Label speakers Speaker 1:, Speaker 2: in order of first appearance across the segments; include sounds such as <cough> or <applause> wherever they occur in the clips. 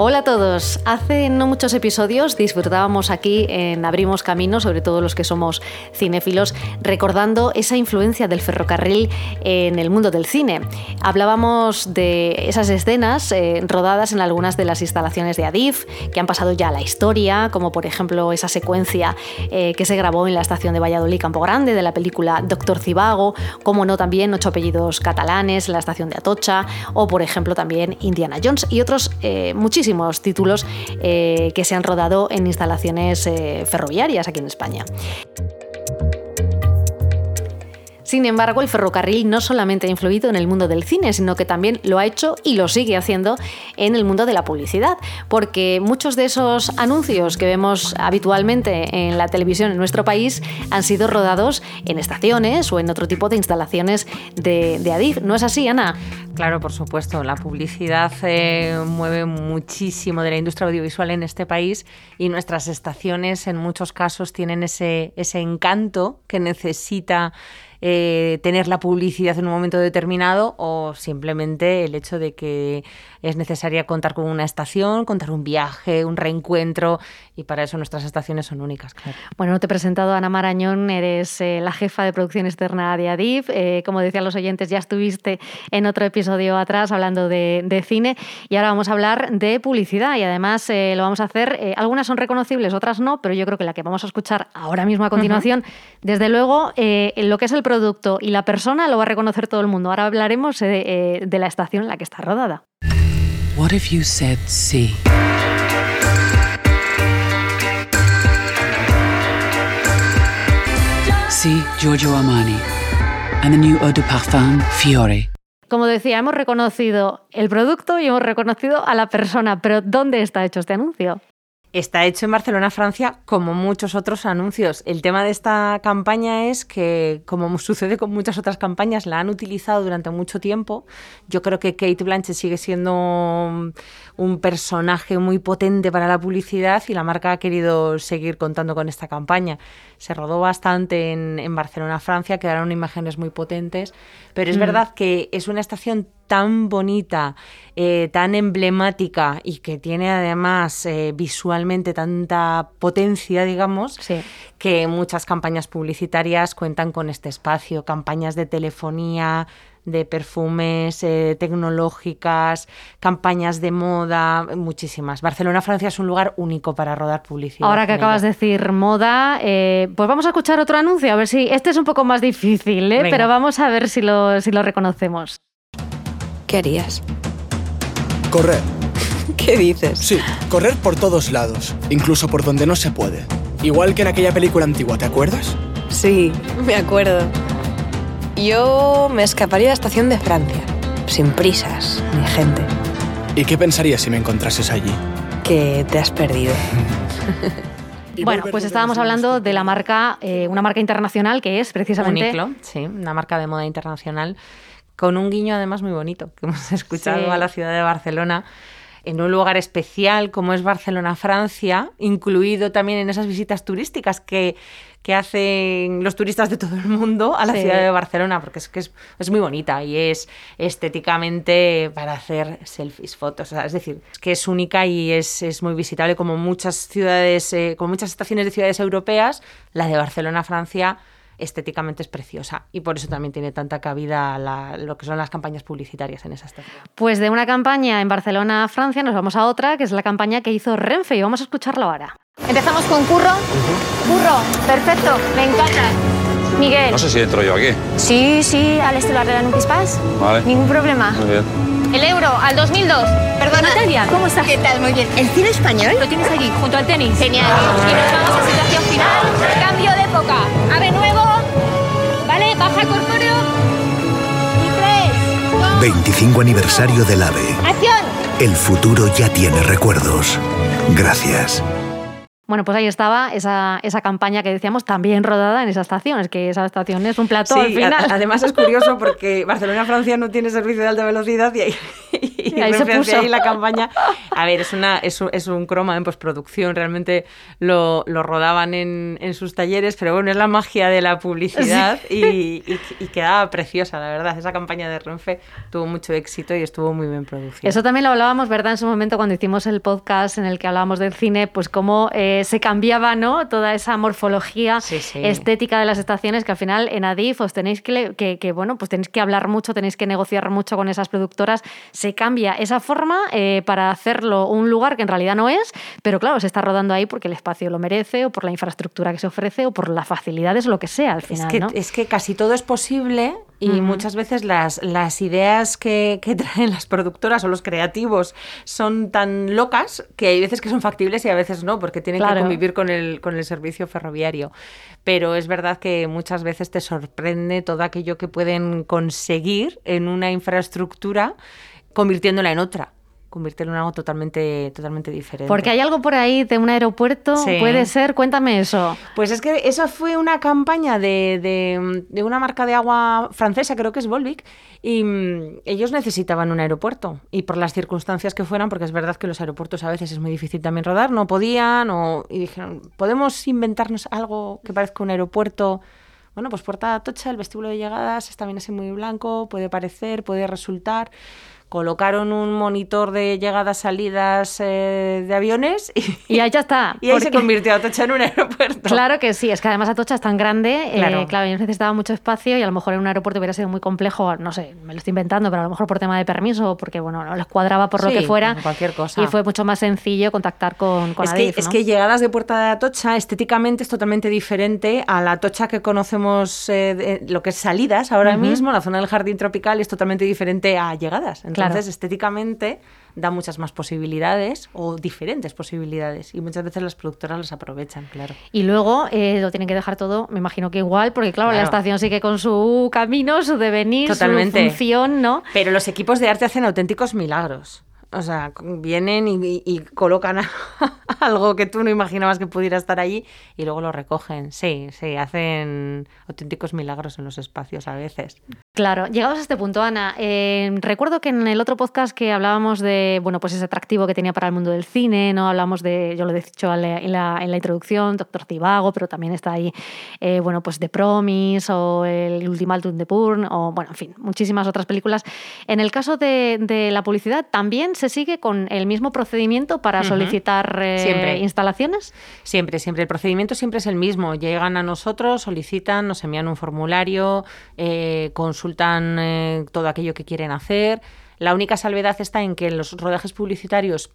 Speaker 1: Hola a todos. Hace no muchos episodios disfrutábamos aquí en Abrimos Camino, sobre todo los que somos cinéfilos, recordando esa influencia del ferrocarril en el mundo del cine. Hablábamos de esas escenas eh, rodadas en algunas de las instalaciones de Adif, que han pasado ya a la historia, como por ejemplo esa secuencia eh, que se grabó en la estación de Valladolid Campo Grande de la película Doctor Cibago, como no también Ocho apellidos catalanes en la estación de Atocha, o por ejemplo también Indiana Jones y otros eh, muchísimos títulos eh, que se han rodado en instalaciones eh, ferroviarias aquí en España. Sin embargo, el ferrocarril no solamente ha influido en el mundo del cine, sino que también lo ha hecho y lo sigue haciendo en el mundo de la publicidad, porque muchos de esos anuncios que vemos habitualmente en la televisión en nuestro país han sido rodados en estaciones o en otro tipo de instalaciones de, Adif. ¿No es así, Ana?
Speaker 2: Claro, por supuesto. La publicidad eh, mueve muchísimo de la industria audiovisual en este país y nuestras estaciones en muchos casos tienen ese, ese encanto que necesita eh, tener la publicidad en un momento determinado o simplemente el hecho de que es necesaria contar con una estación, contar un viaje, un reencuentro y para eso nuestras estaciones son únicas.
Speaker 1: Bueno, no te he presentado Ana Marañón, eres eh, la jefa de producción externa de Adif. Eh, como decían los oyentes, ya estuviste en otro episodio atrás hablando de, cine y ahora vamos a hablar de publicidad y además lo vamos a hacer, algunas son reconocibles, otras no, pero yo creo que la que vamos a escuchar ahora mismo a continuación, desde luego, lo que es el producto y la persona lo va a reconocer todo el mundo. Ahora hablaremos eh, de, la estación en la que está rodada. What if you said sí? Sí, Giorgio Armani. And the new eau de parfum Fiore. Como decía, hemos reconocido el producto y hemos reconocido a la persona, pero ¿dónde está hecho este anuncio?
Speaker 2: Está hecho en Barcelona, Francia, como muchos otros anuncios. El tema de esta campaña es que, como <laughs> sucede con muchas otras campañas, la han utilizado durante mucho tiempo. Yo creo que Kate Blanchett sigue siendo un personaje muy potente para la publicidad y la marca ha querido seguir contando con esta campaña. Se rodó bastante en, Barcelona, Francia, quedaron imágenes muy potentes, pero es mm. verdad que es una estación tan bonita, eh, tan emblemática y que tiene además eh, visualmente tanta potencia, digamos, que muchas campañas publicitarias cuentan con este espacio, campañas de telefonía, de perfumes eh, tecnológicas, campañas de moda, muchísimas. Barcelona, Francia es un lugar único para rodar publicidad.
Speaker 1: Ahora que acabas de decir moda, pues vamos a escuchar otro anuncio, a ver si este es un poco más difícil, pero vamos a ver si lo, si lo reconocemos.
Speaker 3: ¿Qué harías?
Speaker 4: Correr. <laughs>
Speaker 3: ¿Qué dices?
Speaker 4: Sí, correr por todos lados, incluso por donde no se puede. Igual que en aquella película antigua, ¿te acuerdas?
Speaker 3: Sí, me acuerdo. Yo me escaparía a la estación de Francia, sin prisas ni gente.
Speaker 4: ¿Y qué pensarías si me encontrases allí?
Speaker 3: Que te has perdido. <laughs>
Speaker 1: Bueno, pues estábamos hablando de la marca, eh, una marca internacional que es precisamente...
Speaker 2: Uniclo, sí, una marca de moda internacional con un guiño además muy bonito que hemos <laughs> escuchado a la ciudad de Barcelona en un lugar especial como es Barcelona, Francia, incluido también en esas visitas turísticas que, que hacen los turistas de todo el mundo a la ciudad de Barcelona, porque es que es, es, muy bonita y es estéticamente para hacer selfies, fotos, es decir, que es única y es, es muy visitable como muchas ciudades, eh, como muchas estaciones de ciudades europeas, la de Barcelona, Francia estéticamente es preciosa y por eso también tiene tanta cabida lo que son las campañas publicitarias en esa estación.
Speaker 1: Pues de una campaña en Barcelona, Francia, nos vamos a otra, que es la campaña que hizo Renfe y vamos a escucharlo ahora. Empezamos con Curro. Curro, perfecto, me encanta. Miguel.
Speaker 5: No sé si entro yo aquí.
Speaker 1: Sí, sí, al estelar de la Nukis Pass.
Speaker 5: Vale.
Speaker 1: Ningún problema.
Speaker 5: Muy bien.
Speaker 1: El euro, al 2002. Perdona. Natalia, ¿cómo estás?
Speaker 6: ¿Qué tal? Muy bien. ¿El cine español?
Speaker 1: Lo tienes allí, junto al tenis.
Speaker 6: Genial.
Speaker 1: Y nos vamos a situación final. Cambio de época. Ave nuevo.
Speaker 7: 25 aniversario del AVE.
Speaker 6: ¡Acción!
Speaker 7: El futuro ya tiene recuerdos. Gracias.
Speaker 1: Bueno, pues ahí estaba esa, esa, campaña que decíamos también rodada en esa estación. Es que esa estación es un plató al final.
Speaker 2: además es curioso porque Barcelona-Francia no tiene servicio de alta velocidad y hay, y,
Speaker 1: ahí se puso.
Speaker 2: ahí la campaña. A ver, es, una, es, un, es un croma en postproducción, realmente lo, lo rodaban en, en, sus talleres, pero bueno, es la magia de la publicidad sí. y, y, y, quedaba preciosa, la verdad. Esa campaña de Renfe tuvo mucho éxito y estuvo muy bien producida.
Speaker 1: Eso también lo hablábamos, ¿verdad? En su momento cuando hicimos el podcast en el que hablábamos del cine, pues cómo eh, se cambiaba, ¿no? Toda esa morfología
Speaker 2: sí, sí.
Speaker 1: estética de las estaciones que al final en Adif os tenéis que, que, que, bueno, pues tenéis que hablar mucho, tenéis que negociar mucho con esas productoras. Se cambia esa forma eh, para hacerlo un lugar que en realidad no es, pero claro, se está rodando ahí porque el espacio lo merece o por la infraestructura que se ofrece o por las facilidades o lo que sea al final.
Speaker 2: Es que,
Speaker 1: ¿no?
Speaker 2: es que casi todo es posible y uh -huh. muchas veces las, las ideas que, que, <laughs> traen las productoras o los creativos son tan locas que hay veces que son factibles y a veces no, porque tienen
Speaker 1: claro.
Speaker 2: que convivir con el, con el servicio ferroviario. Pero es verdad que muchas veces te sorprende todo aquello que pueden conseguir en una infraestructura convirtiéndola en otra convertirlo en algo totalmente, totalmente diferente.
Speaker 1: Porque hay algo por ahí de un aeropuerto, sí. puede ser, cuéntame eso.
Speaker 2: Pues es que esa fue una campaña de, de, de una marca de agua francesa, creo que es Volvic, y mm, ellos necesitaban un aeropuerto. Y por las circunstancias que fueran, porque es verdad que los aeropuertos a veces es muy difícil también rodar, no podían, o, y dijeron, ¿podemos inventarnos algo que parezca un aeropuerto? Bueno, pues Puerta Atocha, el vestíbulo de llegadas, es también así muy blanco, puede parecer, puede resultar colocaron un monitor de llegadas, salidas eh, de aviones y,
Speaker 1: y, ahí ya está. <laughs>
Speaker 2: Y ahí porque... se convirtió Atocha en un <laughs> aeropuerto.
Speaker 1: Claro que sí, es que además Atocha es tan grande,
Speaker 2: claro,
Speaker 1: eh, claro ellos necesitaban mucho espacio y a lo mejor en un aeropuerto hubiera sido muy complejo, no sé, me lo estoy inventando, pero a lo mejor por tema de permiso, porque bueno, no les cuadraba por
Speaker 2: sí,
Speaker 1: lo que fuera.
Speaker 2: Cualquier cosa.
Speaker 1: Y fue mucho más sencillo contactar con, con
Speaker 2: es
Speaker 1: Adif,
Speaker 2: que,
Speaker 1: ¿no?
Speaker 2: Es que llegadas de Puerta de Atocha estéticamente es totalmente diferente a la Atocha que conocemos, eh, de, lo que es salidas ahora uh -huh. mismo, la zona del jardín tropical es totalmente diferente a llegadas. Entonces,
Speaker 1: claro.
Speaker 2: estéticamente da muchas más posibilidades o diferentes posibilidades y muchas veces las productoras las aprovechan, claro.
Speaker 1: Y luego eh, lo tienen que dejar todo, me imagino que igual, porque claro, claro, la estación sigue con su camino, su devenir,
Speaker 2: Totalmente.
Speaker 1: su función, ¿no?
Speaker 2: Pero los equipos de arte hacen auténticos milagros. O sea, vienen y, y, y colocan <laughs> algo que tú no imaginabas que pudiera estar allí y luego lo recogen. Sí, sí, hacen auténticos milagros en los espacios a veces.
Speaker 1: Claro, llegados a este punto, Ana, eh, recuerdo que en el otro podcast que hablábamos de, bueno, pues ese atractivo que tenía para el mundo del cine, ¿no? Hablamos de, yo lo he dicho en la, en introducción, Doctor Cibago, pero también está ahí, eh, bueno, pues The Promise o El Ultimátum de Purn o, bueno, en fin, muchísimas otras películas. En el caso de, de la publicidad, también se sigue con el mismo procedimiento para uh -huh. solicitar eh,
Speaker 2: siempre.
Speaker 1: instalaciones?
Speaker 2: Siempre, siempre. El procedimiento siempre es el mismo. Llegan a nosotros, solicitan, nos envían un formulario, eh, consultan eh, todo aquello que quieren hacer. La única salvedad está en que los rodajes publicitarios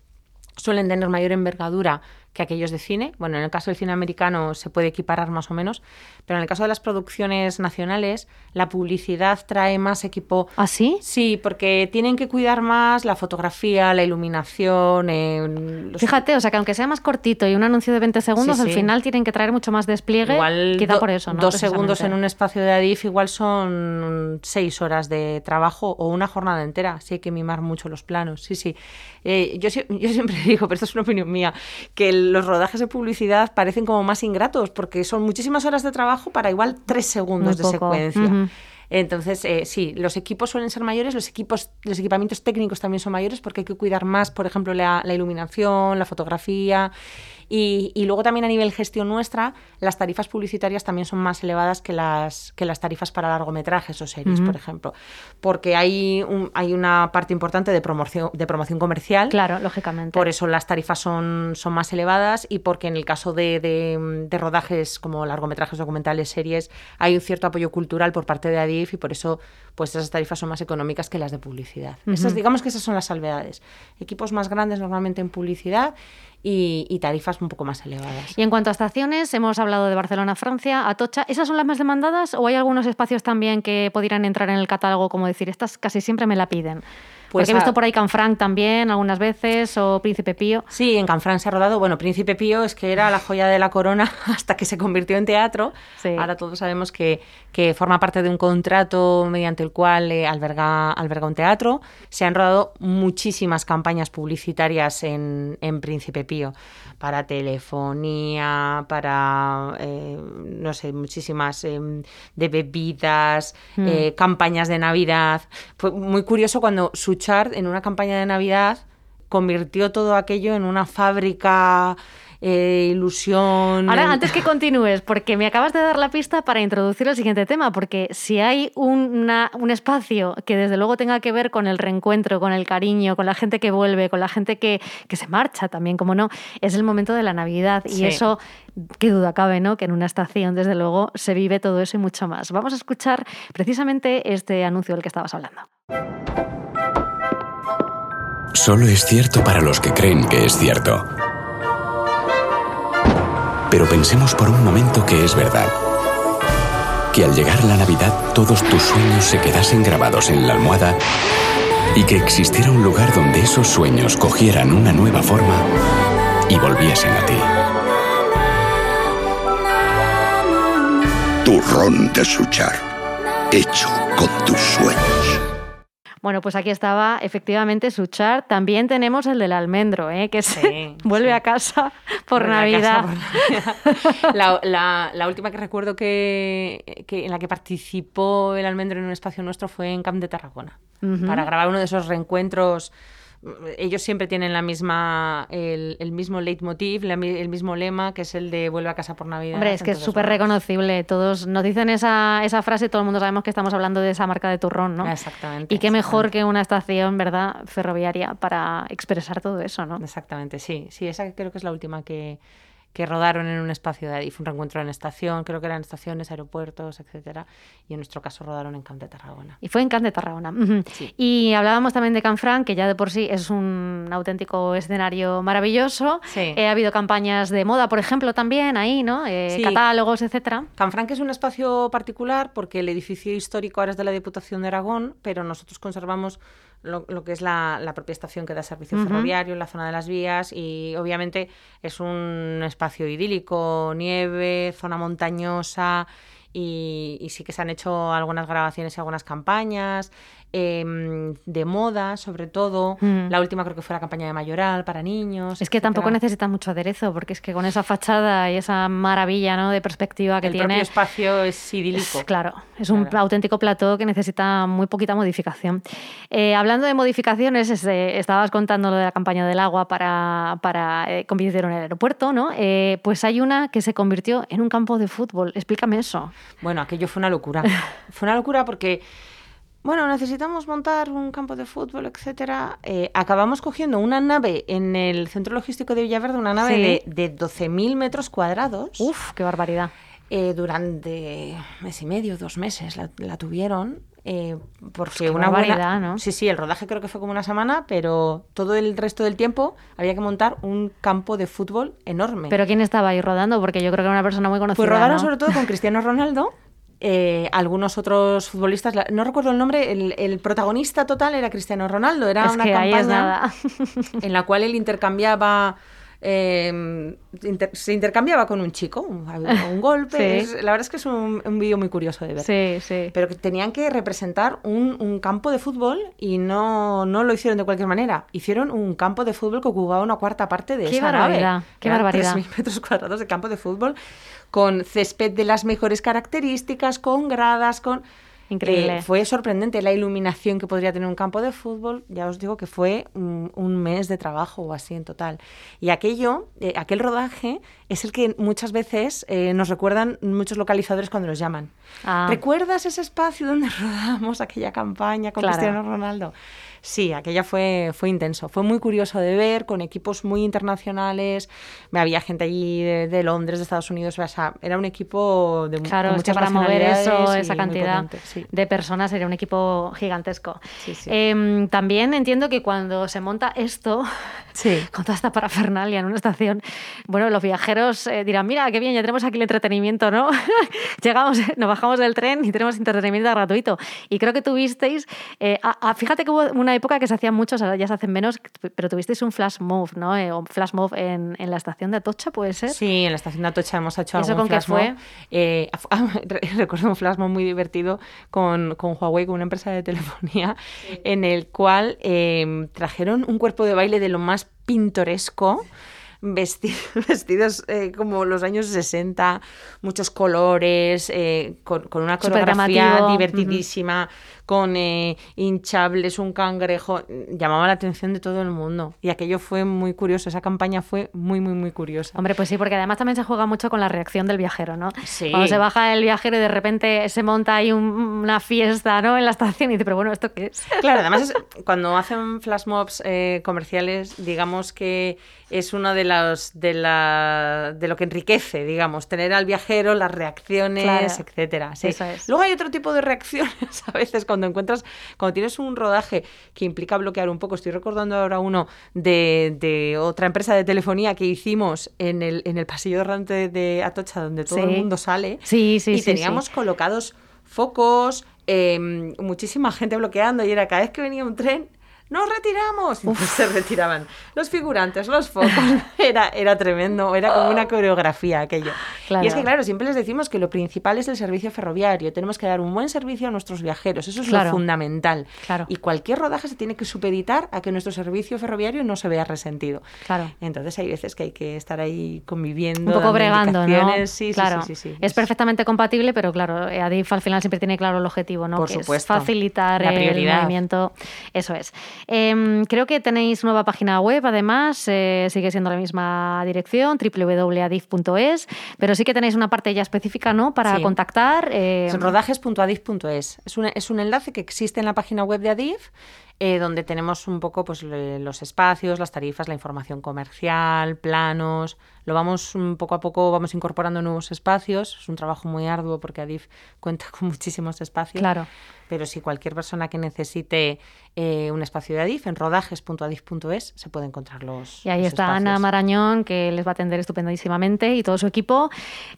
Speaker 2: suelen tener mayor envergadura que aquellos de cine. Bueno, en el caso del cine americano se puede equiparar más o menos, pero en el caso de las producciones nacionales, la publicidad trae más equipo.
Speaker 1: ¿Ah, sí?
Speaker 2: Sí, porque tienen que cuidar más la fotografía, la iluminación. Eh,
Speaker 1: los... Fíjate, o sea, que aunque sea más cortito y un anuncio de 20 segundos,
Speaker 2: sí, sí.
Speaker 1: al final tienen que traer mucho más despliegue.
Speaker 2: Igual
Speaker 1: quizá por eso, ¿no?
Speaker 2: Dos segundos en un espacio de Adif igual son seis horas de trabajo o una jornada entera. Sí hay que mimar mucho los planos. Sí, sí. Eh, yo, yo siempre <laughs> digo, pero esto es una opinión mía, que el los rodajes de publicidad parecen como más ingratos porque son muchísimas horas de trabajo para igual tres segundos de secuencia. Uh -huh. Entonces, eh, sí, los equipos suelen ser mayores, los equipos, los equipamientos técnicos también son mayores porque hay que cuidar más, por ejemplo, la, la iluminación, la fotografía. Y, y, luego también a nivel gestión nuestra, las tarifas publicitarias también son más elevadas que las, que las tarifas para largometrajes o series, uh -huh. por ejemplo. Porque hay, un, hay una parte importante de promoción, de promoción comercial.
Speaker 1: Claro, lógicamente.
Speaker 2: Por eso las tarifas son, son más elevadas y porque en el caso de, de, de rodajes como largometrajes, documentales, series, hay un cierto apoyo cultural por parte de Y por eso pues esas tarifas son más económicas que las de publicidad. Uh -huh. esas, digamos que esas son las salvedades. Equipos más grandes normalmente en publicidad y, y, tarifas un poco más elevadas.
Speaker 1: Y en cuanto a estaciones, hemos hablado de Barcelona, Francia, Atocha. ¿Esas son las más demandadas o hay algunos espacios también que pudieran entrar en el catálogo, como decir, estas casi siempre me la piden? Pues Porque he visto por ahí Canfranc también algunas veces o Príncipe Pío.
Speaker 2: Sí, en Canfranc se ha rodado. Bueno, Príncipe Pío es que era la joya de la corona <laughs> hasta que se convirtió en teatro.
Speaker 1: Sí.
Speaker 2: Ahora todos sabemos que, que, forma parte de un contrato mediante el cual eh, alberga, alberga un teatro. Se han rodado muchísimas campañas publicitarias en, en Príncipe Pío para telefonía, para, eh, no sé, muchísimas em, de bebidas,
Speaker 1: Mm.
Speaker 2: eh, campañas de Navidad. Fue muy curioso cuando Suchard en una campaña de Navidad convirtió todo aquello en una fábrica, eh, ilusión.
Speaker 1: Ahora, antes que <laughs> continúes, porque me acabas de dar la pista para introducir el siguiente tema, porque si hay una- un espacio que desde luego tenga que ver con el reencuentro, con el cariño, con la gente que vuelve, con la gente que, que se marcha también, como no, es el momento de la Navidad. Y eso, qué duda cabe, ¿no? Que en una estación, desde luego, se vive todo eso y mucho más. Vamos a escuchar precisamente este anuncio del que estabas hablando.
Speaker 5: Solo es cierto para los que creen que es cierto. Pero pensemos por un momento que es verdad. Que al llegar la Navidad todos tus sueños se quedasen grabados en la almohada y que existiera un lugar donde esos sueños cogieran una nueva forma y volviesen a ti.
Speaker 7: Turrón de Suchar. Hecho con tus sueños.
Speaker 1: Bueno, pues aquí estaba efectivamente Suchar. También tenemos el del almendro, ¿eh? que se
Speaker 2: Sí, <laughs>
Speaker 1: vuelve
Speaker 2: sí.
Speaker 1: a casa por
Speaker 2: Vuelve
Speaker 1: Navidad.
Speaker 2: casa por Navidad. la, la- la última que recuerdo que, que en la que participó el almendro en un espacio nuestro fue en Camp de Tarragona, para grabar uno de esos reencuentros. Ellos siempre tienen la misma, el, el mismo leitmotiv, la el mismo lema, que es el de vuelve a casa por Navidad.
Speaker 1: Hombre, es que es súper reconocible. Todos nos dicen esa, esa frase y todo el mundo sabemos que estamos hablando de esa marca de turrón, ¿no?
Speaker 2: Exactamente.
Speaker 1: Y qué mejor que una estación, ¿verdad?, ferroviaria para expresar todo eso, ¿no?
Speaker 2: Exactamente, sí. Sí, esa creo que es la última que, que rodaron en un espacio de ahí. Fue un reencuentro en estación, creo que eran estaciones, aeropuertos, etcétera. Y en nuestro caso rodaron en Camp de Tarragona.
Speaker 1: Y fue en Can de Tarragona.
Speaker 2: Sí.
Speaker 1: Y hablábamos también de Canfranc, que ya de por sí es un auténtico escenario maravilloso.
Speaker 2: Sí.
Speaker 1: Eh, ha habido campañas de moda, por ejemplo, también ahí, ¿no? Eh,
Speaker 2: Sí.
Speaker 1: Catálogos, etcétera.
Speaker 2: Canfranc es un espacio particular porque el edificio histórico ahora es de la Diputación de Aragón, pero nosotros conservamos lo, lo que es la, la propia estación que da servicio ferroviario en la zona de las vías y obviamente es un espacio idílico, nieve, zona montañosa y, y sí que se han hecho algunas grabaciones y algunas campañas em, de moda, sobre todo.
Speaker 1: Mm.
Speaker 2: La última creo que fue la campaña de Mayoral para niños.
Speaker 1: Es que tampoco necesita mucho aderezo, porque es que con esa fachada y esa maravilla ¿no? de perspectiva que
Speaker 2: El
Speaker 1: tiene.
Speaker 2: propio espacio es
Speaker 1: Es-
Speaker 2: idílico.
Speaker 1: claro, es un auténtico plató que necesita muy poquita modificación. Eh, hablando de modificaciones, este, estabas contando lo de la campaña del agua para, para eh, convirtieron el aeropuerto, ¿no? Eh, pues hay una que se convirtió en un campo de fútbol. Explícame eso.
Speaker 2: Bueno, aquello fue una locura. <laughs> fue una locura porque, bueno, necesitamos montar un campo de fútbol, etcétera. Eh, acabamos cogiendo una nave en el centro logístico de Villaverde, una nave
Speaker 1: Sí.
Speaker 2: de, de 12.000 metros cuadrados.
Speaker 1: Uf, qué barbaridad.
Speaker 2: Eh, durante mes y medio, dos meses la, la tuvieron. eh, porque
Speaker 1: qué
Speaker 2: una
Speaker 1: barbaridad,
Speaker 2: buena...
Speaker 1: ¿no?
Speaker 2: Sí, sí, el rodaje creo que fue como una semana, pero todo el resto del tiempo había que montar un campo de fútbol enorme.
Speaker 1: Pero ¿quién estaba ahí rodando? Porque yo creo que era una persona muy conocida.
Speaker 2: Pues rodaron
Speaker 1: ¿no?
Speaker 2: sobre todo con Cristiano Ronaldo, <laughs> eh, algunos otros futbolistas, no recuerdo el nombre, el, el protagonista total era Cristiano Ronaldo, era
Speaker 1: Es
Speaker 2: una campaña en la cual él intercambiaba... eh, inter- se intercambiaba con un chico, un, un golpe. <laughs>
Speaker 1: Sí.
Speaker 2: Es- la verdad es que es un, un vídeo muy curioso de ver.
Speaker 1: Sí, sí.
Speaker 2: Pero que tenían que representar un, un campo de fútbol y no, no lo hicieron de cualquier manera. Hicieron un campo de fútbol que ocupaba una cuarta parte de
Speaker 1: Qué
Speaker 2: esa
Speaker 1: barbaridad,
Speaker 2: nave.
Speaker 1: qué
Speaker 2: Eran
Speaker 1: barbaridad.
Speaker 2: 3.000 metros cuadrados de campo de fútbol con césped de las mejores características, con gradas, con...
Speaker 1: Increíble.
Speaker 2: Eh, fue sorprendente la iluminación que podría tener un campo de fútbol. Ya os digo que fue un, un mes de trabajo o así en total. Y aquello, eh, aquel rodaje, es el que muchas veces eh, nos recuerdan muchos localizadores cuando los llaman.
Speaker 1: Ah.
Speaker 2: ¿Recuerdas ese espacio donde <laughs> rodamos aquella campaña con
Speaker 1: Claro.
Speaker 2: Cristiano Ronaldo? Sí, aquella fue, fue intenso. Fue muy curioso de ver, con equipos muy internacionales. Había gente allí de, de Londres, de Estados Unidos. O sea, era un equipo de
Speaker 1: Claro,
Speaker 2: con
Speaker 1: es que
Speaker 2: muchas
Speaker 1: para mover eso, esa cantidad
Speaker 2: potente, sí.
Speaker 1: de personas sería un equipo gigantesco.
Speaker 2: Sí, sí.
Speaker 1: Em, también entiendo que cuando se monta esto, <laughs> <laughs> con toda esta parafernalia en una estación, bueno, los viajeros eh, dirán, mira, qué bien, ya tenemos aquí el entretenimiento, ¿no? <laughs> Llegamos, nos bajamos del tren y tenemos entretenimiento gratuito. Y creo que tuvisteis, eh, a- a- fíjate que hubo una época que se hacían muchos, ahora ya se hacen menos, pero tuvisteis un flash mob, ¿no? Eh, un flash mob en, en la estación de Atocha, ¿puede ser?
Speaker 2: Sí, en la estación de Atocha hemos hecho
Speaker 1: ¿Eso
Speaker 2: algún
Speaker 1: con qué
Speaker 2: flash mob.
Speaker 1: fue?
Speaker 2: Eh, <laughs> re- recuerdo un flash mob muy divertido con, con Huawei, con una empresa de telefonía, en el cual eh, trajeron un cuerpo de baile de lo más pintoresco <laughs> vestidos eh, como los años 60, muchos colores, eh, con, una coreografía divertidísima con eh, hinchables, un cangrejo, llamaba la atención de todo el mundo. Y aquello fue muy curioso, esa campaña fue muy, muy, muy curiosa.
Speaker 1: Hombre, pues sí, porque además también se juega mucho con la reacción del viajero, ¿no? Sí. Cuando se baja el viajero y de repente se monta ahí una fiesta, ¿no? En la estación y dice, pero bueno, ¿esto qué es?
Speaker 2: Claro, además <laughs> cuando hacen flash mobs eh, comerciales, digamos que es uno de los de la de lo que enriquece, digamos, tener al viajero, las reacciones, etcétera. Sí. Luego hay otro tipo de reacciones <laughs> a veces cuando encuentras, cuando tienes un rodaje que implica bloquear un poco. Estoy recordando ahora uno de, otra empresa de telefonía que hicimos en el, en el pasillo errante de Atocha, donde todo el mundo sale.
Speaker 1: Sí, sí,
Speaker 2: y teníamos colocados focos, em, muchísima gente bloqueando y era cada vez que venía un tren ¡Nos retiramos! Se retiraban los figurantes, los focos. <laughs> Era, era tremendo, era como una coreografía aquello. Y es que, claro, siempre les decimos que lo principal es el servicio ferroviario. Tenemos que dar un buen servicio a nuestros viajeros. Eso es lo fundamental.
Speaker 1: Claro.
Speaker 2: Y cualquier rodaje se tiene que supeditar a que nuestro servicio ferroviario no se vea resentido.
Speaker 1: Claro.
Speaker 2: Entonces hay veces que hay que estar ahí conviviendo.
Speaker 1: Un poco bregando, ¿no?
Speaker 2: Sí,
Speaker 1: claro.
Speaker 2: sí, sí,
Speaker 1: Es perfectamente compatible, pero claro, ADIF al final siempre tiene claro el objetivo, ¿no?
Speaker 2: Por
Speaker 1: que
Speaker 2: supuesto.
Speaker 1: Es facilitar el movimiento. Eso es. Em, creo que tenéis nueva página web, además, eh, sigue siendo la misma dirección, www.adif.es, pero sí que tenéis una parte ya específica, ¿no? Para contactar.
Speaker 2: Eh... Rodajes.adif.es. Es un, es un enlace que existe en la página web de Adif eh, donde tenemos un poco pues, los espacios, las tarifas, la información comercial, planos. Lo vamos poco a poco, vamos incorporando nuevos espacios. Es un trabajo muy arduo porque Adif <laughs> cuenta con muchísimos espacios.
Speaker 1: Claro.
Speaker 2: Pero si cualquier persona que necesite eh, un espacio de Adif, en rodajes.adif.es se puede encontrar los
Speaker 1: Y ahí está Ana Marañón, que les va a atender estupendísimamente, y todo su equipo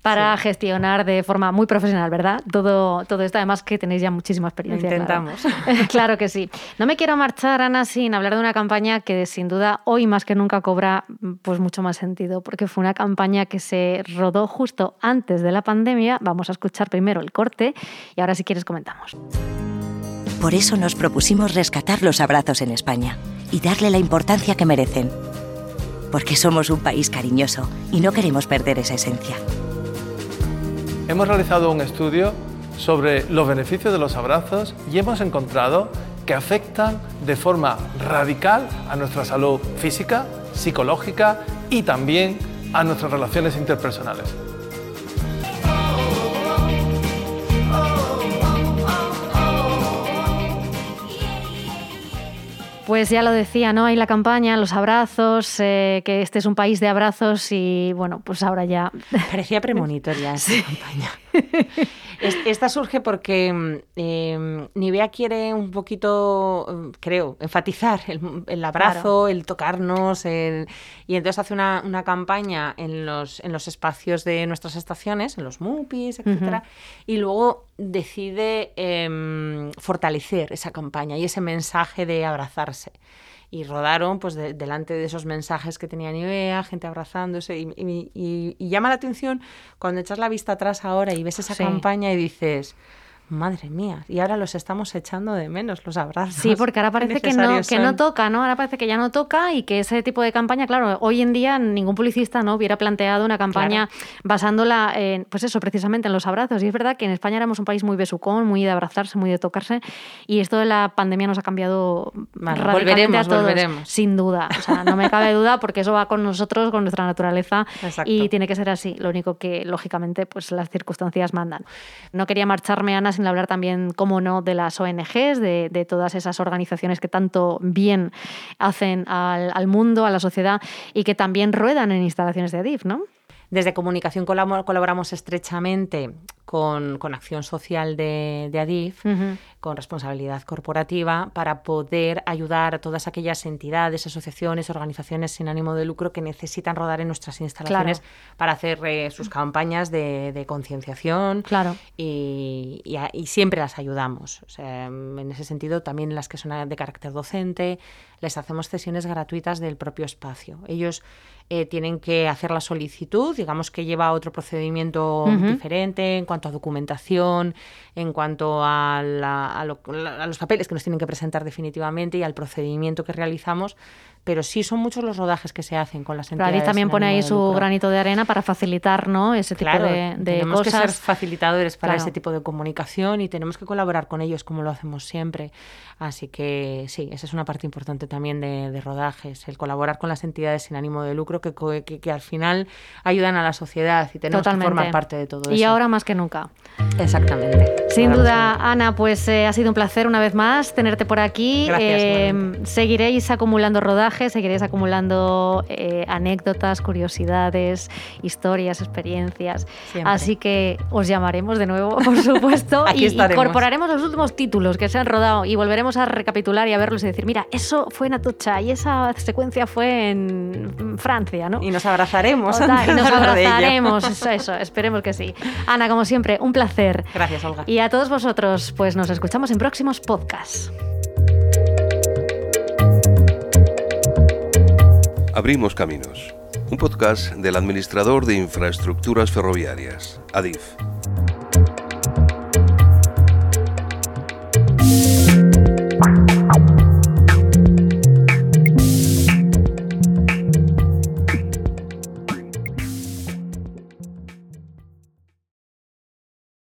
Speaker 1: para gestionar de forma muy profesional, ¿verdad? Todo, todo esto, además que tenéis ya muchísima experiencia.
Speaker 2: intentamos.
Speaker 1: Claro. <laughs> claro que sí. No me quiero marchar, Ana, sin hablar de una campaña que sin duda hoy más que nunca cobra pues mucho más sentido, porque fue una campaña que se rodó justo antes de la pandemia. Vamos a escuchar primero el corte y ahora si quieres comentamos.
Speaker 8: Por eso nos propusimos rescatar los abrazos en España y darle la importancia que merecen. Porque somos un país cariñoso y no queremos perder esa esencia.
Speaker 9: Hemos realizado un estudio sobre los beneficios de los abrazos y hemos encontrado que afectan de forma radical a nuestra salud física, psicológica y también a nuestras relaciones interpersonales.
Speaker 1: Pues ya lo decía, ¿no? Hay la campaña, los abrazos, eh, que este es un país de abrazos y bueno, pues ahora ya.
Speaker 2: Parecía <laughs> premonitoria esta campaña. <laughs> Esta surge porque eh, Nivea quiere un poquito, creo, enfatizar el, abrazo, el tocarnos, y entonces hace una, campaña en los, en los espacios de nuestras estaciones, en los MUPIs, etcétera, y luego decide em, fortalecer esa campaña y ese mensaje de abrazarse y rodaron pues delante de esos mensajes que tenía Nivea, gente abrazándose y, llama la atención cuando echas la vista atrás ahora y ves esa campaña y dices, madre mía, y ahora los estamos echando de menos, los abrazos.
Speaker 1: Sí, porque ahora parece que no, que no toca, ¿no? Ahora parece que ya no toca y que ese tipo de campaña, claro, hoy en día ningún publicista no hubiera planteado una campaña basándola en, pues eso, precisamente en los abrazos. Y es verdad que en España éramos un país muy besucón, muy de abrazarse, muy de tocarse, y esto de la pandemia nos ha cambiado radicalmente a todos, volveremos. sin duda. O sea, no me cabe duda porque eso va con nosotros, con nuestra naturaleza, y tiene que ser así. Lo único que, lógicamente, pues las circunstancias mandan. No quería marcharme, Ana, sin hablar también, como no, de las ONGs, de, todas esas organizaciones que tanto bien hacen al, al mundo, a la sociedad y que también ruedan en instalaciones de ADIF, ¿no?
Speaker 2: Desde Comunicación colaboramos estrechamente con, Acción Social de, ADIF, con responsabilidad corporativa, para poder ayudar a todas aquellas entidades, asociaciones, organizaciones sin ánimo de lucro que necesitan rodar en nuestras instalaciones para hacer eh, sus campañas de, concienciación.
Speaker 1: Claro.
Speaker 2: Y, siempre las ayudamos. en ese sentido, también las que son de carácter docente, les hacemos sesiones gratuitas del propio espacio. Ellos eh, tienen que hacer la solicitud, digamos que lleva otro procedimiento diferente en cuanto a documentación, en cuanto a, a, los papeles que nos tienen que presentar definitivamente y al procedimiento que realizamos, pero sí son muchos los rodajes que se hacen con las
Speaker 1: Pero
Speaker 2: entidades.
Speaker 1: Adif también pone ahí su granito de arena para facilitar ¿no? ese tipo
Speaker 2: Claro,
Speaker 1: de, de
Speaker 2: tenemos
Speaker 1: cosas.
Speaker 2: que ser facilitadores para
Speaker 1: Claro.
Speaker 2: ese tipo de comunicación y tenemos que colaborar con ellos como lo hacemos siempre. Así que sí, esa es una parte importante también de, de rodajes, el colaborar con las entidades sin ánimo de lucro que, co- que, que al final ayudan a la sociedad y tenemos
Speaker 1: Totalmente.
Speaker 2: que formar parte de todo
Speaker 1: y
Speaker 2: eso.
Speaker 1: ahora más que nunca.
Speaker 2: Exactamente.
Speaker 1: Sin
Speaker 2: Ahora
Speaker 1: duda, Ana, pues eh, ha sido un placer una vez más tenerte por aquí.
Speaker 2: Gracias,
Speaker 1: Eh, seguiréis acumulando rodajes, seguiréis acumulando eh, anécdotas, curiosidades, historias, experiencias.
Speaker 2: Siempre.
Speaker 1: Así que os llamaremos de nuevo, por supuesto, <laughs> y
Speaker 2: estaremos.
Speaker 1: incorporaremos los últimos títulos que se han rodado y volveremos a recapitular y a verlos y decir, mira, eso fue en Atocha y esa secuencia fue en Francia, ¿no?
Speaker 2: Y nos abrazaremos.
Speaker 1: Y nos abrazaremos, <laughs> eso, eso, esperemos que sí. Ana, como siempre, un placer.
Speaker 2: Gracias, Olga.
Speaker 1: Y a todos vosotros, pues nos escuchamos en próximos podcasts.
Speaker 10: Abrimos Caminos, un podcast del administrador de infraestructuras ferroviarias, ADIF.